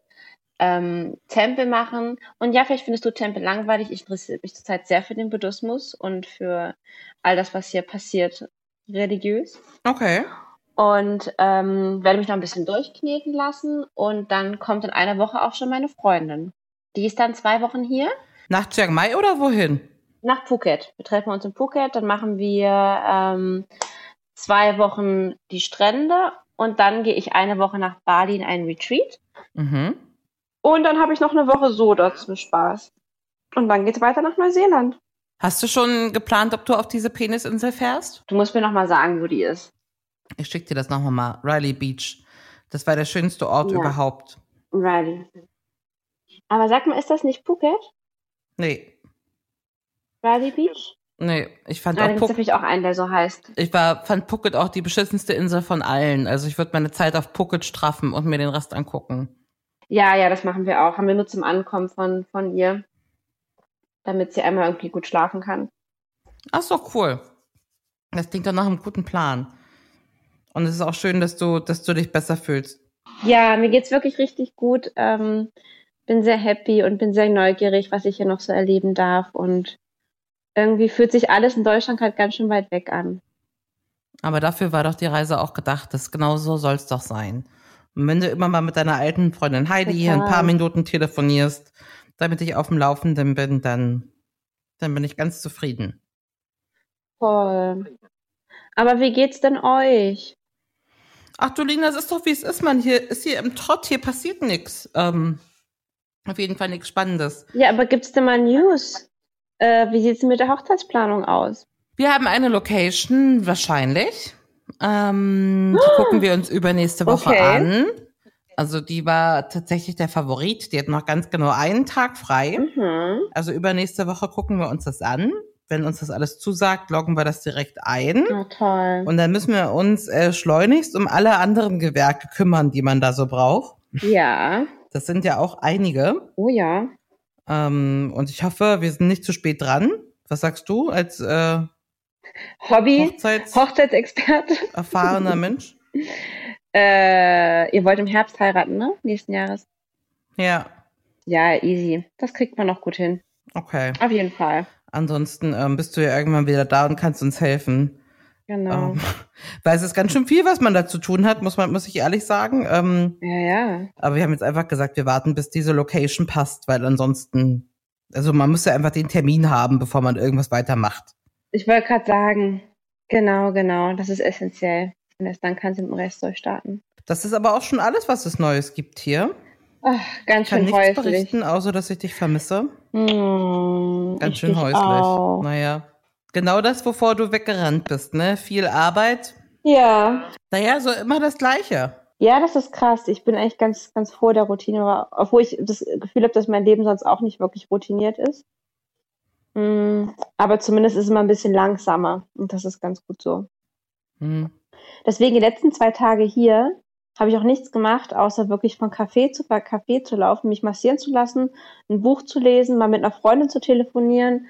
ähm, Tempel machen. Und ja, vielleicht findest du Tempel langweilig. Ich interessiere mich zurzeit sehr für den Buddhismus und für all das, was hier passiert, religiös. Okay. Und ähm, werde mich noch ein bisschen durchkneten lassen. Und dann kommt in einer Woche auch schon meine Freundin. Die ist dann zwei Wochen hier Nach Chiang Mai oder wohin? nach Phuket. Wir treffen uns in Phuket, dann machen wir ähm, zwei Wochen die Strände und dann gehe ich eine Woche nach Bali in einen Retreat. Mhm. Und dann habe ich noch eine Woche so dort zum Spaß. Und dann geht's weiter nach Neuseeland. Hast du schon geplant, ob du auf diese Penisinsel fährst? Du musst mir noch mal sagen, wo die ist. Ich schick dir das nochmal mal. Riley Beach. Das war der schönste Ort Ja. überhaupt. Riley. Aber sag mal, ist das nicht Phuket? Nee, Riley Beach? nee. Ich fand da auch Phuket, natürlich auch einen, der so heißt. ich war, fand Phuket auch die beschissenste Insel von allen. Also ich würde meine Zeit auf Phuket straffen und mir den Rest angucken. Ja, ja, das machen wir auch. Haben wir nur zum Ankommen von, von ihr. Damit sie einmal irgendwie gut schlafen kann. Ach so, cool. Das klingt doch nach einem guten Plan. Und es ist auch schön, dass du, dass du dich besser fühlst. Ja, mir geht's wirklich richtig gut. Ähm, bin sehr happy und bin sehr neugierig, was ich hier noch so erleben darf. Und irgendwie fühlt sich alles in Deutschland halt ganz schön weit weg an. Aber dafür war doch die Reise auch gedacht. Das genau so soll es doch sein. Und wenn du immer mal mit deiner alten Freundin Heidi hier ein paar Minuten telefonierst, damit ich auf dem Laufenden bin, dann, dann bin ich ganz zufrieden. Voll. Aber wie geht's denn euch? Ach du Lina, es ist doch wie es ist, man. Hier ist hier im Trott, hier passiert nichts. Ähm, auf jeden Fall nichts Spannendes. Ja, aber gibt's denn mal News? Äh, wie sieht's mit der Hochzeitsplanung aus? Wir haben eine Location, wahrscheinlich. Ähm, die gucken wir uns übernächste Woche Okay. an. Also die war tatsächlich der Favorit. Die hat noch ganz genau einen Tag frei. Mhm. Also übernächste Woche gucken wir uns das an. Wenn uns das alles zusagt, loggen wir das direkt ein. Na toll. Und dann müssen wir uns äh, schleunigst um alle anderen Gewerke kümmern, die man da so braucht. Ja. Das sind ja auch einige. Oh ja. Ähm, und ich hoffe, wir sind nicht zu spät dran. Was sagst du als äh, Hobby, Hochzeits- Hochzeitsexperte. Erfahrener Mensch. Äh, ihr wollt im Herbst heiraten, ne? Nächsten Jahres. Ja, Ja, easy. Das kriegt man noch gut hin. okay. Auf jeden Fall. Ansonsten ähm, bist du ja irgendwann wieder da und kannst uns helfen. Genau. Ähm, weil es ist ganz schön viel, was man da zu tun hat, muss man, muss ich ehrlich sagen. Ähm, Ja, ja. aber wir haben jetzt einfach gesagt, wir warten, bis diese Location passt, weil ansonsten, also man muss ja einfach den Termin haben, bevor man irgendwas weitermacht. Ich wollte gerade sagen, genau, genau. Das ist essentiell. Und erst dann kannst du mit dem Rest durchstarten. Das ist aber auch schon alles, was es Neues gibt hier. Ach, ganz Ich kann schön nichts häuslich. berichten, außer dass ich dich vermisse. Hm, Ganz schön häuslich. Auch. Naja. Genau das, wovor du weggerannt bist, ne? Viel Arbeit. Ja. Naja, so immer das Gleiche. Ja, das ist krass. Ich bin eigentlich ganz, ganz froh der Routine, obwohl ich das Gefühl habe, dass mein Leben sonst auch nicht wirklich routiniert ist. Mm, Aber zumindest ist es immer ein bisschen langsamer und das ist ganz gut so. Hm. Deswegen die letzten zwei Tage hier habe ich auch nichts gemacht, außer wirklich von Café zu Café zu laufen, mich massieren zu lassen, ein Buch zu lesen, mal mit einer Freundin zu telefonieren.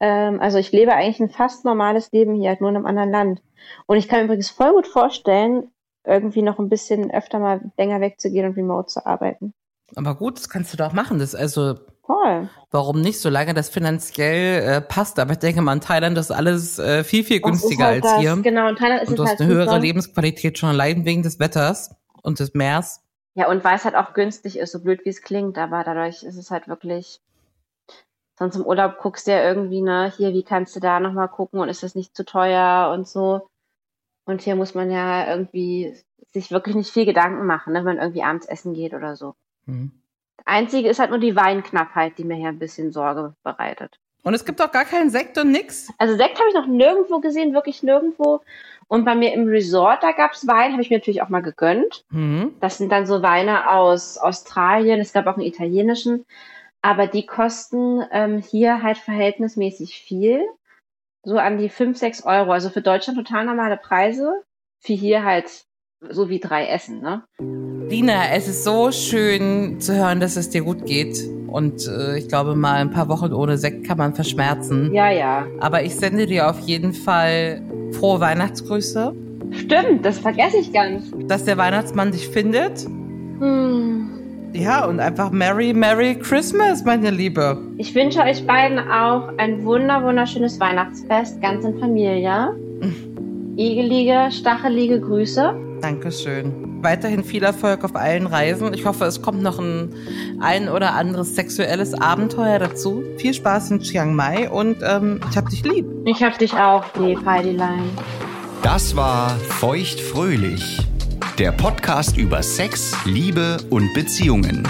Ähm, also ich lebe eigentlich ein fast normales Leben hier, halt nur in einem anderen Land. Und ich kann mir übrigens voll gut vorstellen, irgendwie noch ein bisschen öfter mal länger wegzugehen und remote zu arbeiten. Aber gut, das kannst du doch machen. Das also, Toll. warum nicht, solange das finanziell äh, passt. Aber ich denke mal, in Thailand ist alles äh, viel, viel günstiger halt als das. hier. Genau, in Thailand ist Und es du hast halt eine höhere super. Lebensqualität schon allein wegen des Wetters und des Meers. Ja, und weil es halt auch günstig ist, so blöd wie es klingt, aber dadurch ist es halt wirklich. Sonst im Urlaub guckst du ja irgendwie, ne, hier, wie kannst du da nochmal gucken und ist das nicht zu teuer und so. Und hier muss man ja irgendwie sich wirklich nicht viel Gedanken machen, ne, wenn man irgendwie abends essen geht oder so. Mhm. Das Einzige ist halt nur die Weinknappheit, die mir hier ein bisschen Sorge bereitet. Und es gibt auch gar keinen Sekt und nix. Also Sekt habe ich noch nirgendwo gesehen, wirklich nirgendwo. Und bei mir im Resort, da gab's Wein, habe ich mir natürlich auch mal gegönnt. Mhm. Das sind dann so Weine aus Australien. Es gab auch einen italienischen. Aber die kosten ähm, hier halt verhältnismäßig viel. So an die 5, 6 Euro. Also für Deutschland total normale Preise. Für hier halt so wie drei Essen, ne? Lina, es ist so schön zu hören, dass es dir gut geht. Und äh, ich glaube mal, ein paar Wochen ohne Sekt kann man verschmerzen. Ja, ja. Aber ich sende dir auf jeden Fall frohe Weihnachtsgrüße, Stimmt, das vergesse ich ganz. dass der Weihnachtsmann dich findet. Hm. Ja, und einfach Merry, Merry Christmas, meine Liebe. Ich wünsche euch beiden auch ein wunder, wunderschönes Weihnachtsfest, ganz in Familie. Igelige, stachelige Grüße. Dankeschön. Weiterhin viel Erfolg auf allen Reisen. Ich hoffe, es kommt noch ein, ein oder anderes sexuelles Abenteuer dazu. Viel Spaß in Chiang Mai und ähm, ich hab dich lieb. Ich hab dich auch lieb, Heidilein. Das war Feuchtfröhlich, der Podcast über Sex, Liebe und Beziehungen.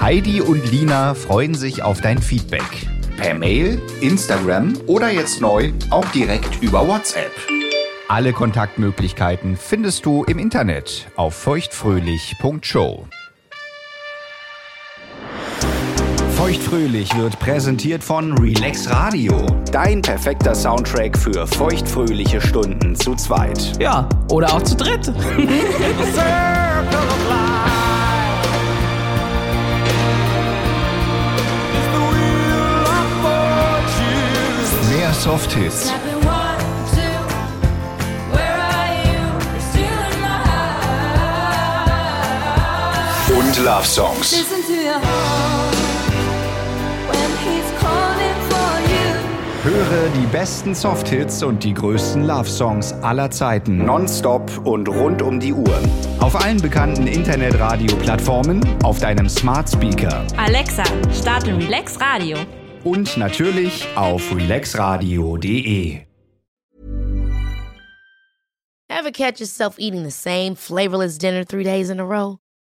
Heidi und Lina freuen sich auf dein Feedback. Per Mail, Instagram oder jetzt neu auch direkt über WhatsApp. Alle Kontaktmöglichkeiten findest du im Internet auf feuchtfröhlich.show. Feuchtfröhlich wird präsentiert von Relax Radio. Dein perfekter Soundtrack für feuchtfröhliche Stunden zu zweit. Ja, oder auch zu dritt. Mehr Softhits, und Love Songs. Höre die besten Softhits und die größten Love Songs aller Zeiten nonstop und rund um die Uhr. Auf allen bekannten Internetradio-Plattformen, auf deinem Smart Speaker Alexa, starte Relax Radio. und natürlich auf relaxradio.de. Ever catch yourself eating the same flavorless dinner three days in a row?